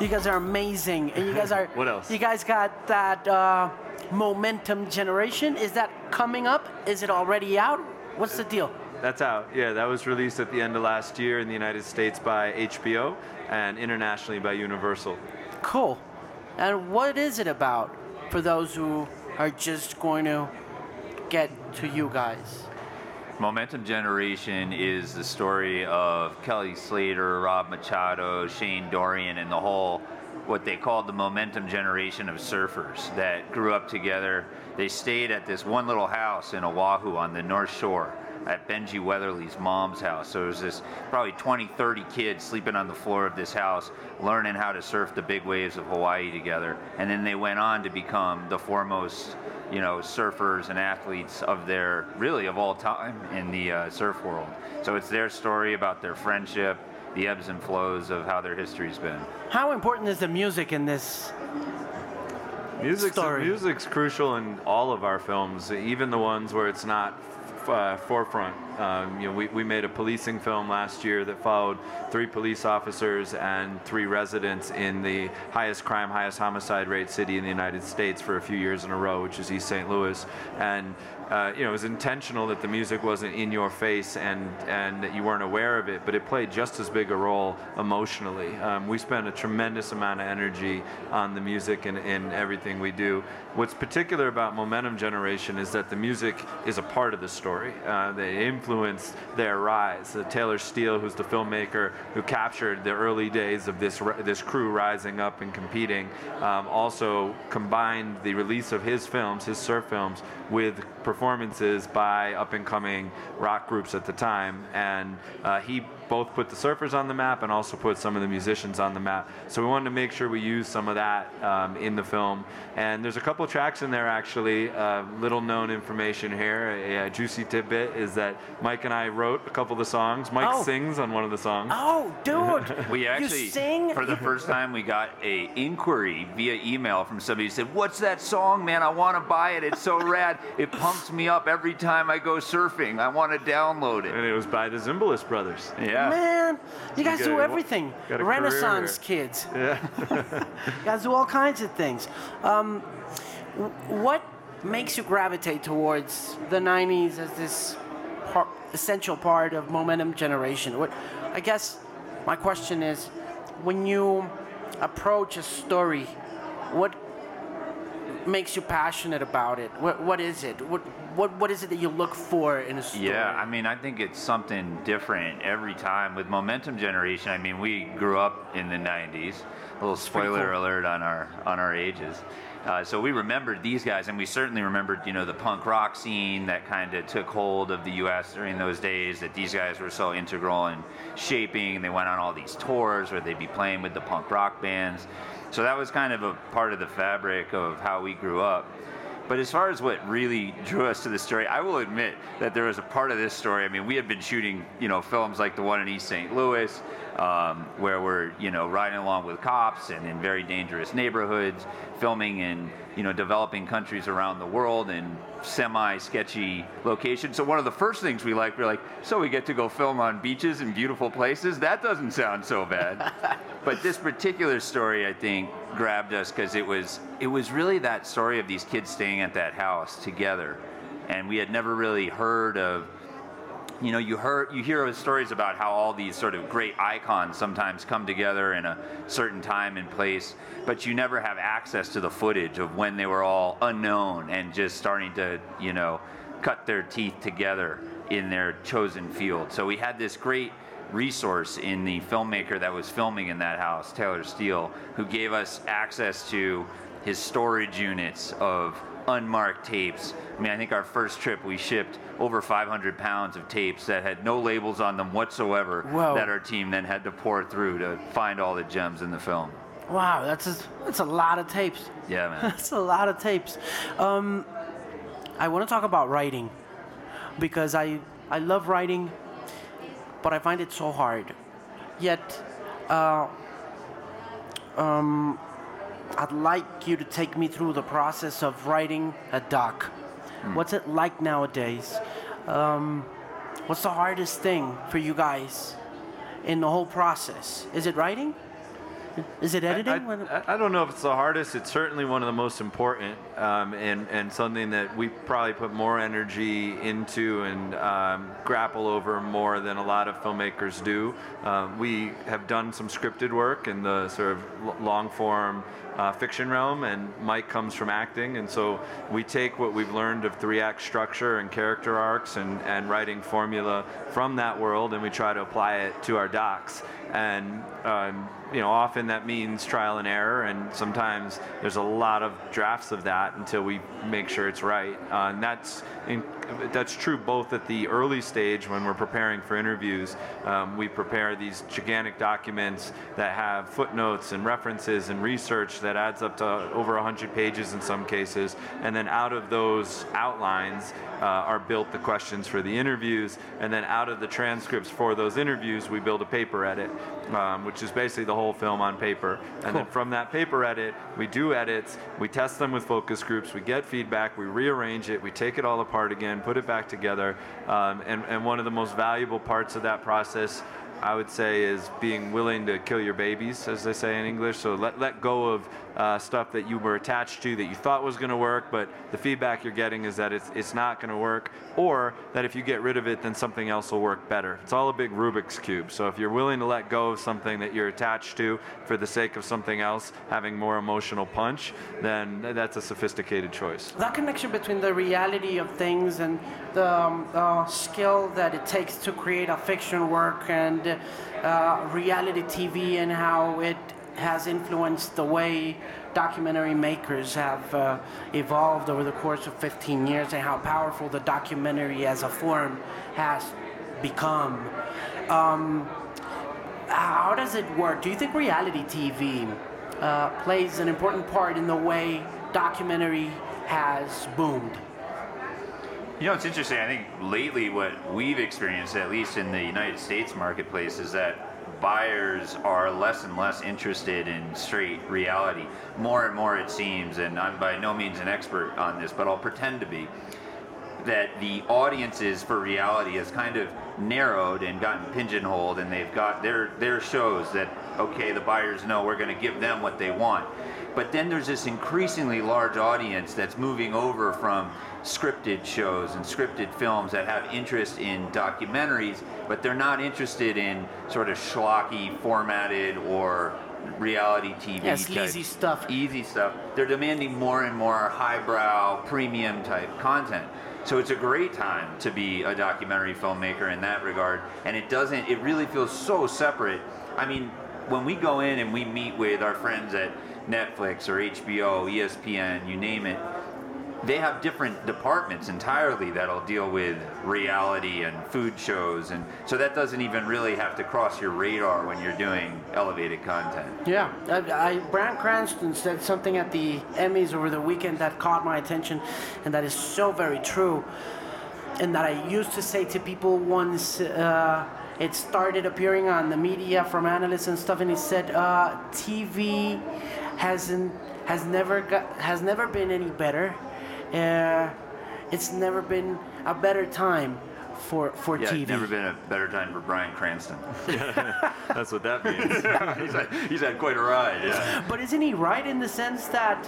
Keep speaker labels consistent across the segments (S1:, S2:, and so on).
S1: You guys are amazing, and you guys are.
S2: What else?
S1: You guys got that uh, Momentum Generation. Is that coming up? Is it already out? What's the deal?
S2: That's out. Yeah, that was released at the end of last year in the United States by HBO and internationally by Universal.
S1: Cool. And what is it about for those who are just going to get to you guys?
S3: Momentum Generation is the story of Kelly Slater, Rob Machado, Shane Dorian, and the whole what they called the momentum generation of surfers that grew up together. They stayed at this one little house in Oahu on the North Shore at Benji Weatherley's mom's house. So there's this probably 20, 30 kids sleeping on the floor of this house, learning how to surf the big waves of Hawaii together. And then they went on to become the foremost, you know, surfers and athletes of their, really of all time in the uh, surf world. So it's their story about their friendship, the ebbs and flows of how their history's been.
S1: How important is the music in this?
S2: Music's,
S1: Story.
S2: music's crucial in all of our films, even the ones where it's not f- Uh, forefront. Um, you know, we, we made a policing film last year that followed three police officers and three residents in the highest crime, highest homicide rate city in the United States for a few years in a row, which is East St. Louis. And uh, you know, it was intentional that the music wasn't in your face and and that you weren't aware of it, but it played just as big a role emotionally. Um, we spend a tremendous amount of energy on the music and in everything we do. What's particular about Momentum Generation is that the music is a part of the story. Uh, they influenced their rise. Uh, Taylor Steele, who's the filmmaker who captured the early days of this this crew rising up and competing, um, also combined the release of his films, his surf films, with performances by up and coming rock groups at the time. And uh, he both put the surfers on the map and also put some of the musicians on the map. So we wanted to make sure we use some of that um, in the film. And there's a couple tracks in there actually. Uh, little known information here. A, a juicy tidbit is that Mike and I wrote a couple of the songs. Mike
S1: Oh.
S2: sings on one of the songs.
S1: Oh, dude!
S3: We actually,
S1: you sing?
S3: for the first time, we got a inquiry via email from somebody who said, "What's that song, man? I want to buy it. It's so rad. It pumps me up every time I go surfing. I want to download it."
S2: And it was by the Zimbalist brothers.
S3: Yeah.
S1: Man, you guys do
S2: a-
S1: everything.
S2: career
S1: Renaissance
S2: here.
S1: kids.
S2: Yeah.
S1: You guys do all kinds of things. Um, what makes you gravitate towards the 90s as this par- essential part of momentum generation? What, I guess my question is when you approach a story, what makes you passionate about it? What, what is it? What, what, what is it that you look for in a story?
S3: Yeah, I mean, I think it's something different every time with Momentum Generation. I mean, we grew up in the '90s. A little spoiler
S1: cool.
S3: alert on our on our ages. Uh, so we remembered these guys, and we certainly remembered, you know, the punk rock scene that kind of took hold of the U.S. during those days. That these guys were so integral in shaping. They went on all these tours where they'd be playing with the punk rock bands. So that was kind of a part of the fabric of how we grew up. But as far as what really drew us to the story, I will admit that there was a part of this story. I mean, we had been shooting, you know, films like the one in East St. Louis, um, where we're, you know, riding along with cops and in very dangerous neighborhoods, filming in, you know, developing countries around the world and semi-sketchy locations. So one of the first things we like, we're like, so we get to go film on beaches and beautiful places. That doesn't sound so bad. but this particular story, I think, grabbed us because it was it was really that story of these kids staying at that house together, and we had never really heard of. You know, you heard you hear stories about how all these sort of great icons sometimes come together in a certain time and place, but you never have access to the footage of when they were all unknown and just starting to, you know, cut their teeth together in their chosen field. So we had this great resource in the filmmaker that was filming in that house, Taylor Steele, who gave us access to his storage units of unmarked tapes. I mean, I think our first trip we shipped over 500 pounds of tapes that had no labels on them whatsoever
S1: Whoa.
S3: that our team then had to pour through to find all the gems in the film.
S1: Wow, that's a, that's a lot of tapes.
S3: Yeah, man.
S1: That's a lot of tapes. Um, I want to talk about writing because I I love writing, but I find it so hard. Yet, uh, um, I'd like you to take me through the process of writing a doc. What's it like nowadays? Um, what's the hardest thing for you guys in the whole process? Is it writing? Is it editing?
S2: I, I, I don't know if it's the hardest. It's certainly one of the most important, um, and and something that we probably put more energy into and um, grapple over more than a lot of filmmakers do. Um, we have done some scripted work in the sort of long form. Uh, fiction realm, and Mike comes from acting, and so we take what we've learned of three-act structure and character arcs and, and writing formula from that world, and we try to apply it to our docs. And um, you know, often that means trial and error, and sometimes there's a lot of drafts of that until we make sure it's right. Uh, and that's in, that's true both at the early stage when we're preparing for interviews. Um, we prepare these gigantic documents that have footnotes and references and research that adds up to over 100 pages in some cases, and then out of those outlines uh, are built the questions for the interviews, and then out of the transcripts for those interviews, we build a paper edit, um, which is basically the whole film on paper. And then from that paper edit, we do edits, we test them with focus groups, we get feedback, we rearrange it, we take it all apart again, put it back together. Um, and, and one of the most valuable parts of that process I would say is being willing to kill your babies, as they say in English. So let, let go of uh, stuff that you were attached to that you thought was going to work, but the feedback you're getting is that it's, it's not going to work, or that if you get rid of it, then something else will work better. It's all a big Rubik's Cube. So if you're willing to let go of something that you're attached to for the sake of something else having more emotional punch, then that's a sophisticated choice.
S1: that connection between the reality of things and the um, uh, skill that it takes to create a fiction work and uh, reality TV and how it has influenced the way documentary makers have uh, evolved over the course of 15 years and how powerful the documentary as a form has become. Um, how does it work? Do you think reality TV uh, plays an important part in the way documentary has boomed?
S3: You know, it's interesting. I think lately what we've experienced, at least in the United States marketplace, is that buyers are less and less interested in straight reality. More and more, it seems, and I'm by no means an expert on this, but I'll pretend to be, that the audiences for reality has kind of narrowed and gotten pigeonholed, and they've got their their shows that okay, the buyers know we're going to give them what they want. But then there's this increasingly large audience that's moving over from scripted shows and scripted films that have interest in documentaries, but they're not interested in sort of schlocky, formatted, or reality TV.
S1: Yeah,
S3: type-
S1: sleazy stuff.
S3: Easy stuff. They're demanding more and more highbrow, premium type content. So it's a great time to be a documentary filmmaker in that regard. And it doesn't, it really feels so separate. I mean, when we go in and we meet with our friends at Netflix or HBO, ESPN, you name it, they have different departments entirely that'll deal with reality and food shows. And so that doesn't even really have to cross your radar when you're doing elevated content.
S1: Yeah, I, I, Bryan Cranston said something at the Emmys over the weekend that caught my attention, and that is so very true. And that I used to say to people once uh, it started appearing on the media from analysts and stuff, and he said, uh, "TV hasn't has never got has never been any better. Uh, it's never been a better time for for
S3: Yeah,
S1: TV."
S3: it's never been a better time for Bryan Cranston.
S2: That's what that means.
S3: he's, had, he's had quite a ride, yeah.
S1: But isn't he right in the sense that?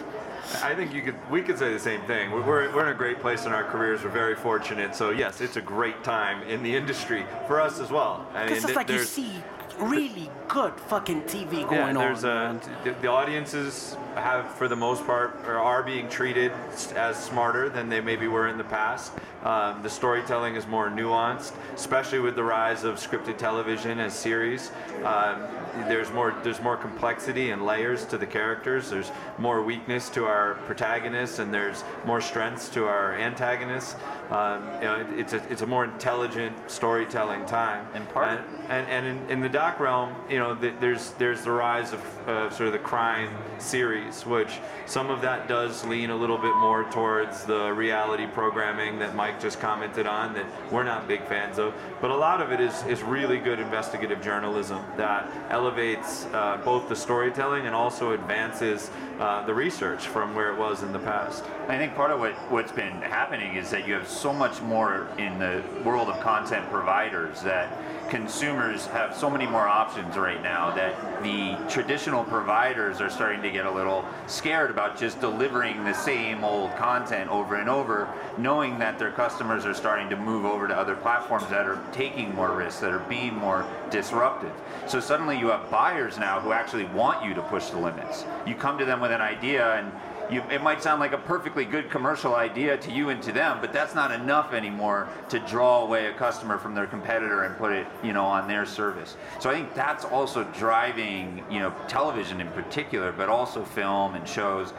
S2: I think you could. We could say the same thing. We're, we're, we're in a great place in our careers. We're very fortunate. So yes, it's a great time in the industry for us as well. I
S1: Because
S2: mean,
S1: it's like you see really good fucking TV
S2: yeah,
S1: going
S2: there's
S1: on.
S2: a, the, the audiences have, for the most part, or are being treated as smarter than they maybe were in the past. Um, the storytelling is more nuanced, especially with the rise of scripted television as series. Um, there's more there's more complexity and layers to the characters. There's more weakness to our protagonists, and there's more strengths to our antagonists. Um, you know, it, it's a it's a more intelligent storytelling time.
S3: And part-
S2: and, and, and in, in the doc realm, you know, th there's there's the rise of uh, sort of the crime series, which some of that does lean a little bit more towards the reality programming that Mike just commented on that we're not big fans of. But a lot of it is is really good investigative journalism that elevates uh, both the storytelling and also advances uh, the research from where it was in the past.
S3: I think part of what, what's been happening is that you have so much more in the world of content providers that consumers have so many more options right now that the traditional providers are starting to get a little scared about just delivering the same old content over and over, knowing that their customers are starting to move over to other platforms that are taking more risks, that are being more disruptive. So suddenly you have buyers now who actually want you to push the limits. You come to them with an idea and you, it might sound like a perfectly good commercial idea to you and to them, but that's not enough anymore to draw away a customer from their competitor and put it, you know, on their service. So I think that's also driving, you know, television in particular, but also film and shows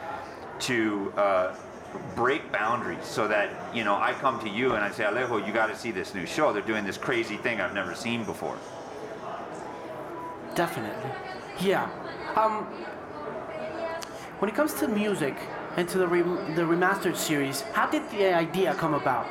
S3: to uh, break boundaries so that you know I come to you and I say Alejo, you got to see this new show. They're doing this crazy thing I've never seen before.
S1: Definitely. Yeah. Um, when it comes to music and to the, re- the remastered series, how did the idea come about?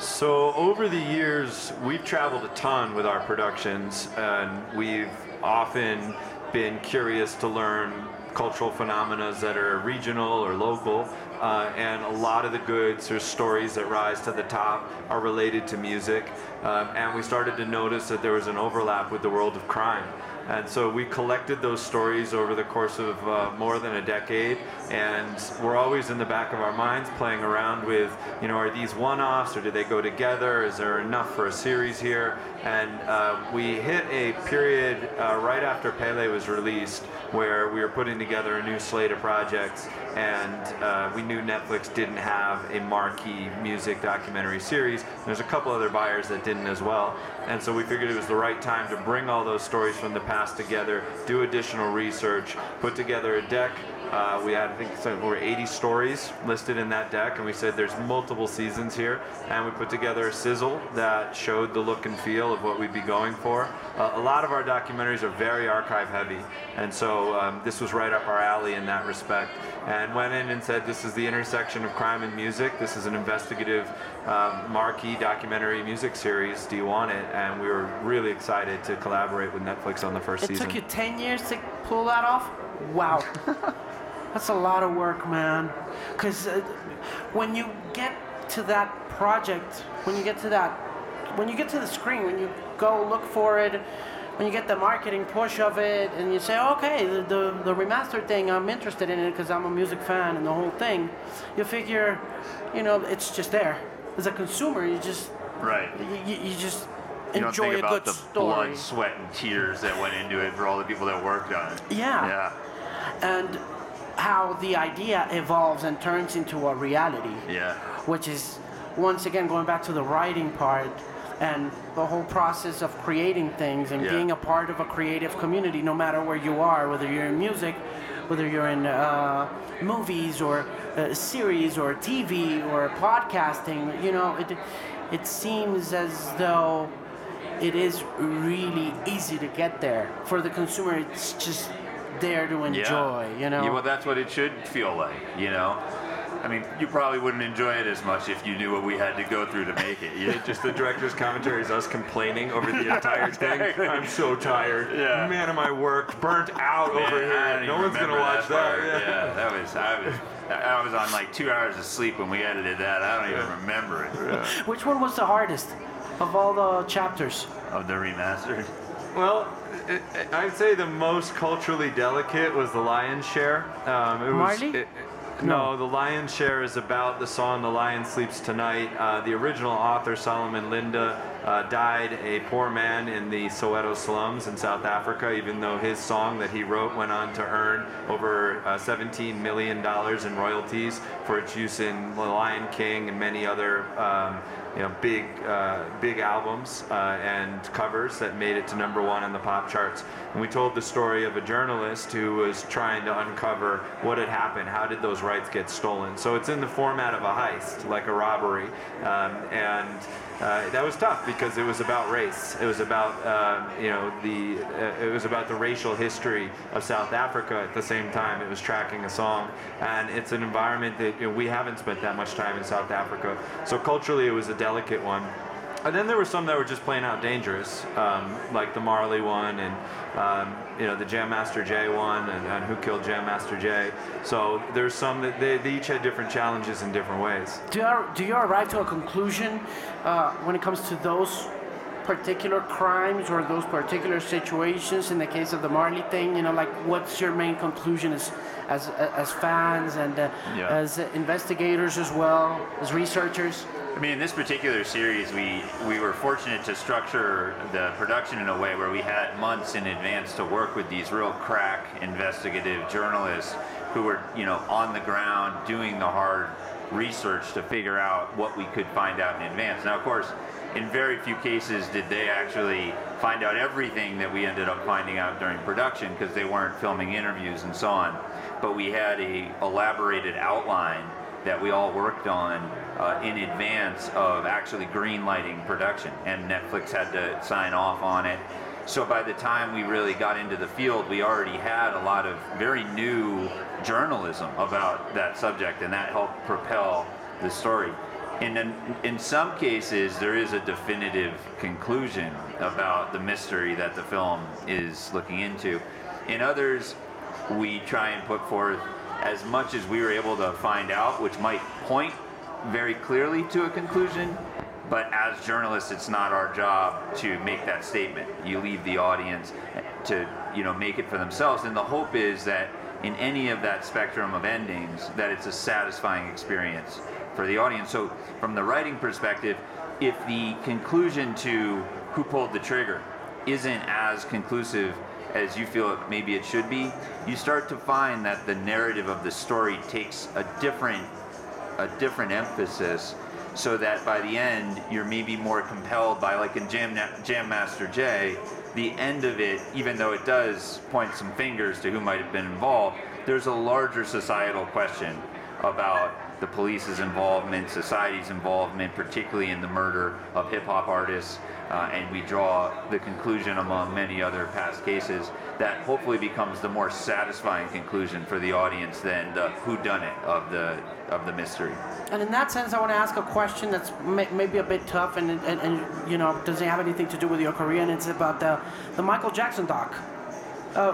S2: So over the years, we've traveled a ton with our productions, and we've often been curious to learn cultural phenomena that are regional or local. Uh, and a lot of the goods or stories that rise to the top are related to music. Um, and we started to notice that there was an overlap with the world of crime. And so we collected those stories over the course of uh, more than a decade, and we're always in the back of our minds playing around with, you know, are these one-offs or do they go together? Is there enough for a series here? And uh, we hit a period uh, right after Pele was released where we were putting together a new slate of projects, and uh, we knew Netflix didn't have a marquee music documentary series. There's a couple other buyers that didn't as well, and so we figured it was the right time to bring all those stories from the past together, do additional research, put together a deck uh, we had, I think, over 80 stories listed in that deck, and we said there's multiple seasons here, and we put together a sizzle that showed the look and feel of what we'd be going for. Uh, a lot of our documentaries are very archive heavy, and so um, this was right up our alley in that respect. And went in and said, this is the intersection of crime and music. This is an investigative um, marquee documentary music series. Do you want it? And we were really excited to collaborate with Netflix on the first
S1: it
S2: season.
S1: It took you 10 years to pull that off? Wow. That's a lot of work, man. Because uh, when you get to that project, when you get to that, when you get to the screen, when you go look for it, when you get the marketing push of it, and you say, okay, the, the, the remastered thing, I'm interested in it because I'm a music fan and the whole thing, you figure, you know, it's just there. As a consumer, you just,
S3: right.
S1: You, you just
S3: you
S1: enjoy
S3: don't think
S1: a
S3: about
S1: good
S3: the
S1: story.
S3: blood, sweat, and tears that went into it for all the people that worked on it.
S1: Yeah.
S3: Yeah.
S1: And how the idea evolves and turns into a reality.
S3: Yeah.
S1: Which is, once again, going back to the writing part and the whole process of creating things and
S3: Yeah.
S1: being a part of a creative community, no matter where you are, whether you're in music, whether you're in uh, movies or uh, series or TV or podcasting, you know, it, it seems as though it is really easy to get there. For the consumer, it's just there to enjoy, you know?
S3: Yeah, well, that's what it should feel like, you know? I mean, you probably wouldn't enjoy it as much if you knew what we had to go through to make it.
S2: Yeah, just the director's commentary is us complaining over the entire thing. I'm so tired.
S3: Yeah.
S2: Man, am I worked, burnt out
S3: Man,
S2: over here. No one's gonna watch that.
S3: part.
S2: Yeah.
S3: Yeah, that was I was I was on like two hours of sleep when we edited that. I don't even remember it
S1: Which one was the hardest of all the chapters?
S3: of the remastered.
S2: Well, it, it- I'd say the most culturally delicate was the lion's share. Um, it was,
S1: Marley?
S2: it- no, the lion's share is about the song "The Lion Sleeps Tonight." Uh, the original author Solomon Linda uh, died a poor man in the Soweto slums in South Africa. Even though his song that he wrote went on to earn over uh, 17 million dollars in royalties for its use in *The Lion King* and many other. Um, you know, big, uh, big albums uh, and covers that made it to number one on the pop charts. And we told the story of a journalist who was trying to uncover what had happened. How did those rights get stolen? So it's in the format of a heist, like a robbery, um, and uh, that was tough because it was about race. It was about uh, you know the uh, it was about the racial history of South Africa. At the same time, it was tracking a song, and it's an environment that you know, we haven't spent that much time in South Africa. So culturally, it was a delicate one. And then there were some that were just plain out dangerous, um, like the Marley one, and um, you know the Jam Master Jay one, and, and Who Killed Jam Master Jay. So there's some that they, they each had different challenges in different ways.
S1: Do you, do you arrive to a conclusion uh, when it comes to those particular crimes or those particular situations in the case of the Marley thing? You know, like what's your main conclusion as as as fans and uh,
S3: Yeah.
S1: as investigators as well as researchers?
S3: I mean, in this particular series, we, we were fortunate to structure the production in a way where we had months in advance to work with these real crack investigative journalists who were, you know, on the ground doing the hard research to figure out what we could find out in advance. Now, of course, in very few cases did they actually find out everything that we ended up finding out during production because they weren't filming interviews and so on. But we had a elaborated outline that we all worked on uh, in advance of actually green lighting production, and Netflix had to sign off on it. So by the time we really got into the field, we already had a lot of very new journalism about that subject, and that helped propel the story. And in, in some cases, there is a definitive conclusion about the mystery that the film is looking into. In others, we try and put forth as much as we were able to find out, which might point very clearly to a conclusion. But as journalists, it's not our job to make that statement. You leave the audience to, you know, make it for themselves. And the hope is that in any of that spectrum of endings, that it's a satisfying experience for the audience. So, from the writing perspective, if the conclusion to who pulled the trigger isn't as conclusive as you feel it, maybe it should be, you start to find that the narrative of the story takes a different a different emphasis so that by the end you're maybe more compelled by like in Jam, Jam Master Jay the end of it even though it does point some fingers to who might have been involved there's a larger societal question about the police's involvement society's involvement particularly in the murder of hip-hop artists uh, and we draw the conclusion among many other past cases that hopefully becomes the more satisfying conclusion for the audience than the whodunit of the of the mystery.
S1: And in that sense, I want to ask a question that's may, maybe a bit tough, and, and, and you know doesn't have anything to do with your career, and it's about the the Michael Jackson doc. Uh,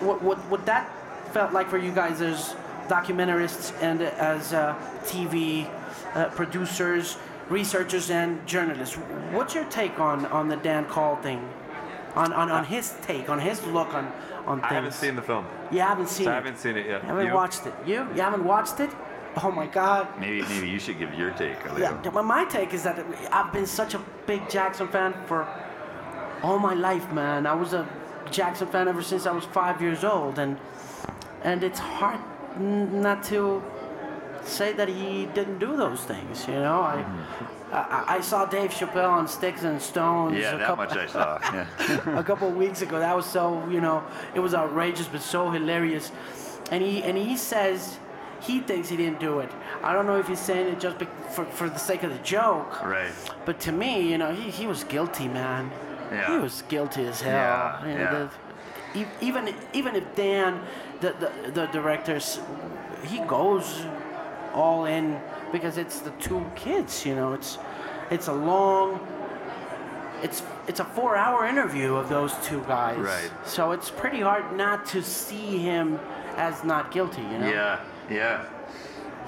S1: what, what what that felt like for you guys as documentarists and as uh, TV uh, producers, researchers, and journalists. What's your take on on the Dan Call thing? On, on, on his take, on his look on, on things.
S2: I haven't seen the film.
S1: You haven't seen
S2: So
S1: it.
S2: I haven't seen it yet.
S1: You haven't
S2: You?
S1: watched it. You? You haven't watched it? Oh my God.
S3: Maybe maybe you should give your take, Leo.
S1: Yeah, but my take is that I've been such a big Jackson fan for all my life, man. I was a Jackson fan ever since I was five years old, and and it's hard n- not to say that he didn't do those things. You know, mm-hmm. I I, I saw Dave Chappelle on Sticks and Stones.
S3: Yeah,
S1: a
S3: that
S1: couple,
S3: much I saw. Yeah.
S1: a couple of weeks ago. That was so you know it was outrageous but so hilarious. And he and he says he thinks he didn't do it. I don't know if he's saying it just be, for for the sake of the joke.
S3: right.
S1: But to me, you know, he, he was guilty, man.
S3: Yeah.
S1: He was guilty as hell.
S3: Yeah,
S1: You know,
S3: yeah.
S1: the- even even if Dan, the the, the directors, he goes all in because it's the two kids. You know, it's it's a long. It's it's a four-hour interview of those two guys.
S3: Right.
S1: So it's pretty hard not to see him as not guilty. You know.
S3: Yeah, yeah.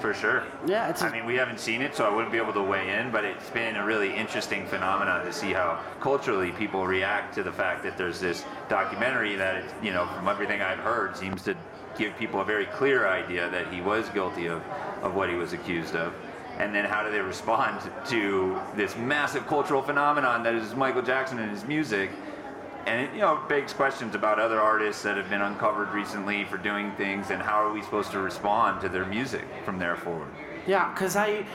S3: For sure.
S1: Yeah, it's
S3: I mean, we haven't seen it, so I wouldn't be able to weigh in. But it's been a really interesting phenomenon to see how culturally people react to the fact that there's this documentary that, you know, from everything I've heard, seems to give people a very clear idea that he was guilty of, of what he was accused of. And then how do they respond to this massive cultural phenomenon that is Michael Jackson and his music? And it, you know, begs questions about other artists that have been uncovered recently for doing things, and how are we supposed to respond to their music from there forward?
S1: Yeah, because I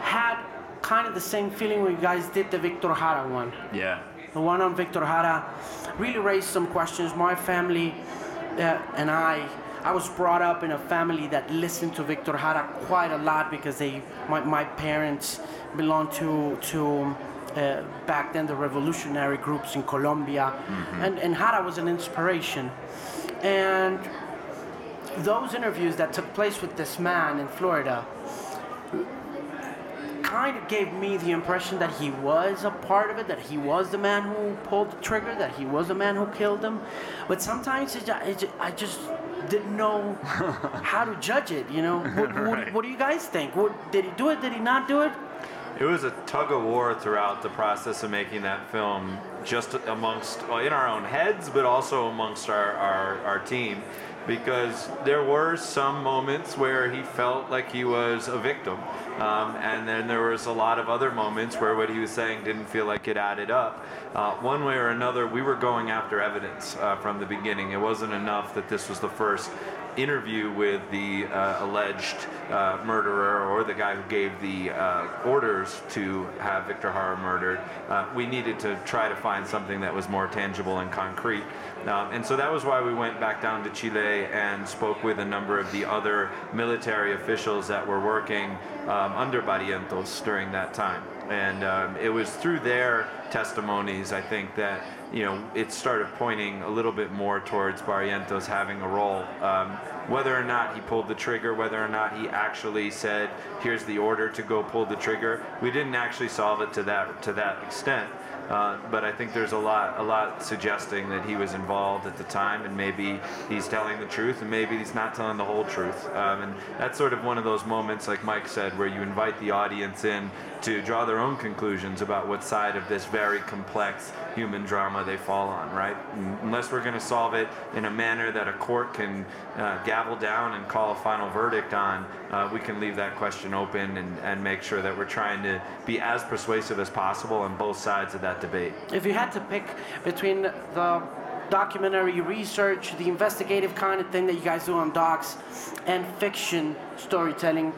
S1: had kind of the same feeling when you guys did the Victor Jara one.
S3: Yeah,
S1: The one on Victor Jara really raised some questions. My family uh, and I, I was brought up in a family that listened to Victor Jara quite a lot because they, my, my parents belonged to to uh, back then the revolutionary groups in Colombia, and and Jara was an inspiration, and those interviews that took place with this man in Florida kind of gave me the impression that he was a part of it, that he was the man who pulled the trigger, that he was the man who killed him. But sometimes it, it, I just didn't know how to judge it. You know, what, what, what do you guys think? What, did he do it? Did he not do it?
S2: It was a tug of war throughout the process of making that film, just amongst well, in our own heads, but also amongst our, our, our team, because there were some moments where he felt like he was a victim, um, and then there was a lot of other moments where what he was saying didn't feel like it added up. Uh, one way or another, we were going after evidence uh, from the beginning. It wasn't enough that this was the first interview with the uh, alleged uh, murderer or the guy who gave the uh, orders to have Victor Jara murdered, uh, we needed to try to find something that was more tangible and concrete. Um, and so that was why we went back down to Chile and spoke with a number of the other military officials that were working um, under Barrientos during that time. And um, it was through their testimonies, I think, that you know it started pointing a little bit more towards Barrientos having a role. Um, whether or not he pulled the trigger, whether or not he actually said, "Here's the order to go pull the trigger," we didn't actually solve it to that to that extent. Uh, but I think there's a lot, a lot suggesting that he was involved at the time, and maybe he's telling the truth, and maybe he's not telling the whole truth. Um, and that's sort of one of those moments, like Mike said, where you invite the audience in to draw their own conclusions about what side of this very complex human drama they fall on, right? Unless we're going to solve it in a manner that a court can uh, gavel down and call a final verdict on, uh, we can leave that question open and, and make sure that we're trying to be as persuasive as possible on both sides of that debate.
S1: If you had to pick between the documentary research, the investigative kind of thing that you guys do on docs, and fiction storytelling,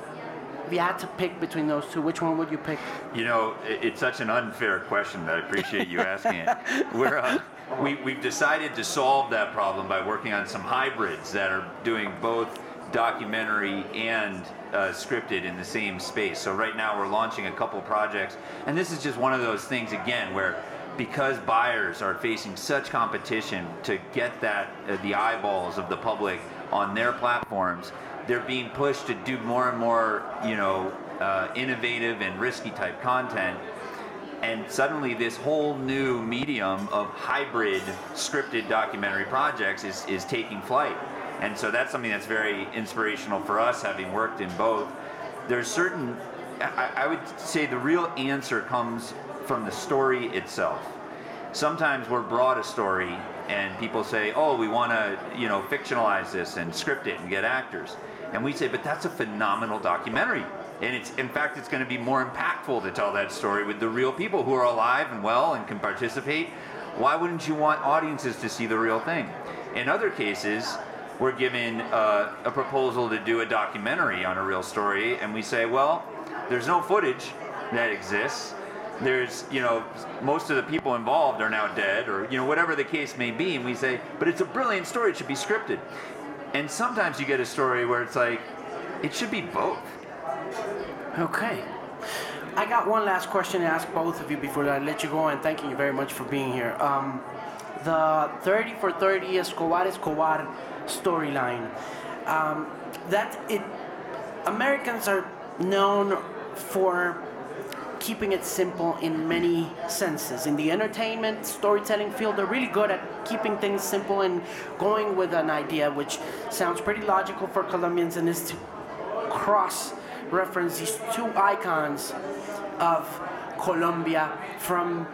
S1: if you had to pick between those two, which one would you pick?
S3: You know, it's such an unfair question, but I appreciate you asking it. We're, uh, we, we've decided to solve that problem by working on some hybrids that are doing both documentary and uh, scripted in the same space. So right now we're launching a couple projects, and this is just one of those things again where because buyers are facing such competition to get that uh, the eyeballs of the public on their platforms, they're being pushed to do more and more, you know, uh, innovative and risky type content. And suddenly, this whole new medium of hybrid scripted documentary projects is, is taking flight. And so that's something that's very inspirational for us, having worked in both. There's certain, I, I would say the real answer comes from the story itself. Sometimes we're brought a story and people say, oh, we want to, you know, fictionalize this and script it and get actors. And we say, but that's a phenomenal documentary. And it's, in fact, it's going to be more impactful to tell that story with the real people who are alive and well and can participate. Why wouldn't you want audiences to see the real thing? In other cases, we're given uh, a proposal to do a documentary on a real story, and we say, well, there's no footage that exists. There's, you know, most of the people involved are now dead, or, you know, whatever the case may be, and we say, but it's a brilliant story, it should be scripted. And sometimes you get a story where it's like, it should be both.
S1: Okay. I got one last question to ask both of you before I let you go, and thanking you very much for being here. Um, the 30 for 30 Escobar Escobar storyline. Um, that it Americans are known for keeping it simple in many senses. In the entertainment, storytelling field, they're really good at keeping things simple and going with an idea which sounds pretty logical for Colombians and is to cross reference these two icons of Colombia from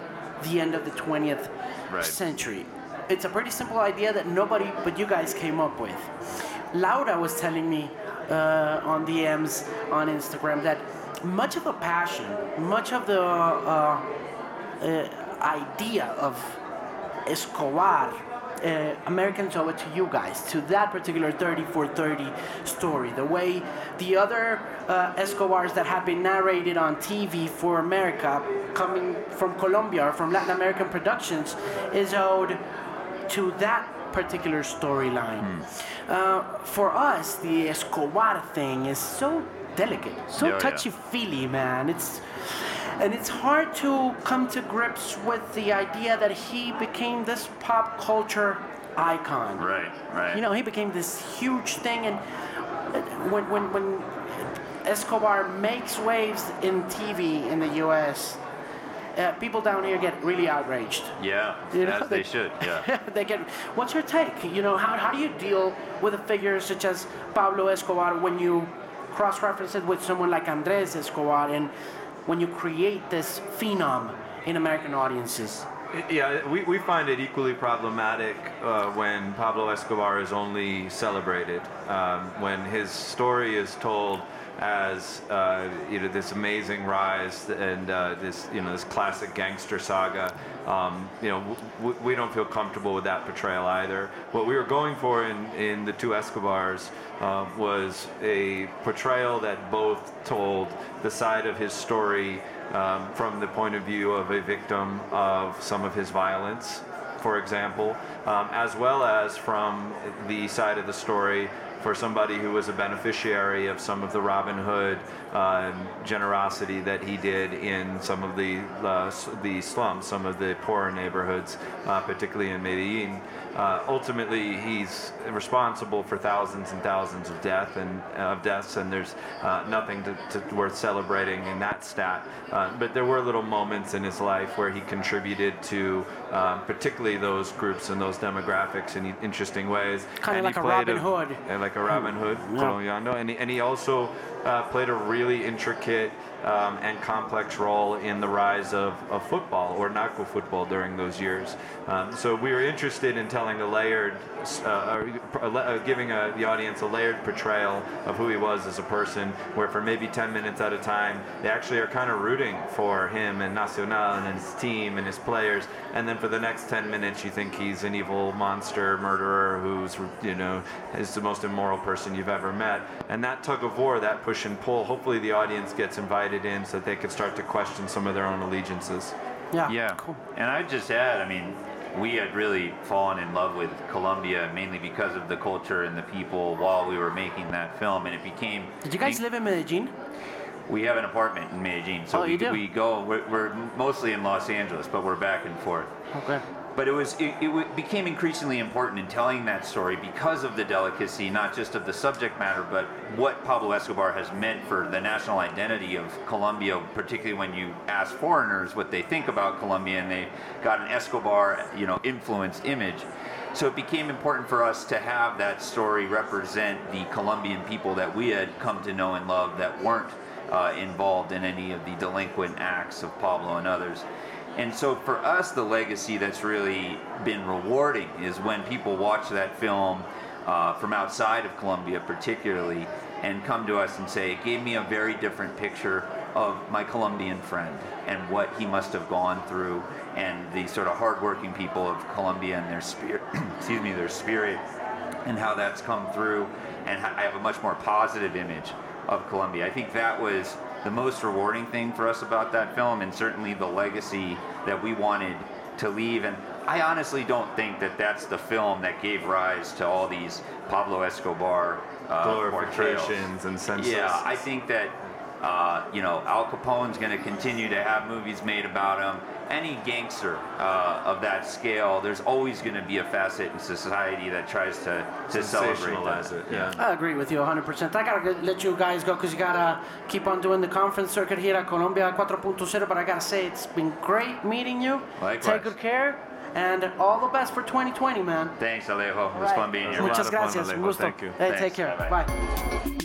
S1: the end of the 20th right. century it's a pretty simple idea that nobody but you guys came up with. Laura was telling me uh, on DMs on Instagram that much of the passion, much of the uh, uh, idea of Escobar, uh, Americans owe it to you guys, to that particular 30 for 30 story. The way the other uh, Escobars that have been narrated on TV for America, coming from Colombia or from Latin American productions, is owed to that particular storyline. Mm. Uh, for us, the Escobar thing is so delicate, so yeah, touchy feely, yeah. man. It's and it's hard to come to grips with the idea that he became this pop culture icon.
S3: Right, right.
S1: You know, he became this huge thing, and when when when Escobar makes waves in TV in the U.S uh, people down here get really outraged.
S3: Yeah, you know, as they, they should. Yeah.
S1: they get. What's your take? You know, how, how do you deal with a figure such as Pablo Escobar when you cross-reference it with someone like Andres Escobar and when you create this phenom in American audiences?
S2: Yeah, we, we find it equally problematic uh, when Pablo Escobar is only celebrated. Um, when his story is told as uh, you know this amazing rise and uh, this you know this classic gangster saga. Um, you know w- we don't feel comfortable with that portrayal either. What we were going for in, in the two Escobars uh, was a portrayal that both told the side of his story um, from the point of view of a victim of some of his violence, for example, um, as well as from the side of the story for somebody who was a beneficiary of some of the Robin Hood uh, generosity that he did in some of the uh, the slums, some of the poorer neighborhoods, uh, particularly in Medellin. Uh, ultimately, he's responsible for thousands and thousands of death and uh, of deaths, and there's uh, nothing to, to worth celebrating in that stat. but there were little moments in his life where he contributed to, particularly those groups and those demographics in interesting ways.
S1: Kind of like a Robin Hood.
S2: like a Robin Hood, yeah. and, he, and he also uh, played a really intricate um, and complex role in the rise of, of football or narco football during those years. Um, so we were interested in telling a layered, uh, uh, giving a, the audience a layered portrayal of who he was as a person, where for maybe 10 minutes at a time, they actually are kind of rooting for him and Nacional and his team and his players, and then for the next 10 minutes, you think he's an evil monster murderer who's, you know, is the most immoral person you've ever met. And that tug of war, that push and pull, hopefully the audience gets invited in so that they can start to question some of their own allegiances.
S1: Yeah.
S3: Yeah. Cool. And I just add, I mean, we had really fallen in love with Colombia mainly because of the culture and the people while we were making that film, and it became.
S1: Did you guys live in Medellin?
S3: We have an apartment in Medellin, so
S1: oh,
S3: we,
S1: do?
S3: we go. We're, we're, mostly in Los Angeles, but we're back and forth.
S1: Okay
S3: but it was it, it, became increasingly important in telling that story because of the delicacy not just of the subject matter but what Pablo Escobar has meant for the national identity of Colombia particularly when you ask foreigners what they think about Colombia and they got an Escobar you know influenced image so it became important for us to have that story represent the Colombian people that we had come to know and love that weren't uh, involved in any of the delinquent acts of Pablo and others. And so for us, the legacy that's really been rewarding is when people watch that film uh, from outside of Colombia, particularly, and come to us and say, it gave me a very different picture of my Colombian friend and what he must have gone through and the sort of hardworking people of Colombia and their spirit, excuse me, their spirit and how that's come through. And I have a much more positive image of Colombia. I think that was the most rewarding thing for us about that film, and certainly the legacy that we wanted to leave. And I honestly don't think that that's the film that gave rise to all these Pablo Escobar uh,
S2: glorifications and senses.
S3: Yeah, I think that uh, you know Al Capone's going to continue to have movies made about him any gangster uh, of that scale, there's always going to be a facet in society that tries to, to celebrate that.
S2: It, yeah.
S1: I agree with you 100%. I got to let you guys go because you got to keep on doing the conference circuit here at Colombia 4.0, but I got to say it's been great meeting you.
S3: Likewise.
S1: Take good care. And all the best for 2020, man.
S3: Thanks, Alejo. It was right. fun being here.
S1: Muchas gracias.
S2: Fun, Thank you.
S1: Hey, take care. Bye. Bye.